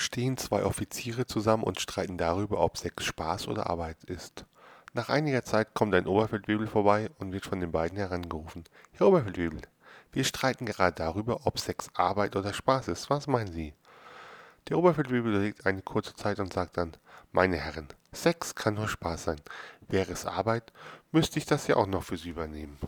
stehen zwei Offiziere zusammen und streiten darüber, ob Sex Spaß oder Arbeit ist. Nach einiger Zeit kommt ein Oberfeldwebel vorbei und wird von den beiden herangerufen. Herr Oberfeldwebel, wir streiten gerade darüber, ob Sex Arbeit oder Spaß ist. Was meinen Sie? Der Oberfeldwebel überlegt eine kurze Zeit und sagt dann, meine Herren, Sex kann nur Spaß sein. Wäre es Arbeit, müsste ich das ja auch noch für Sie übernehmen.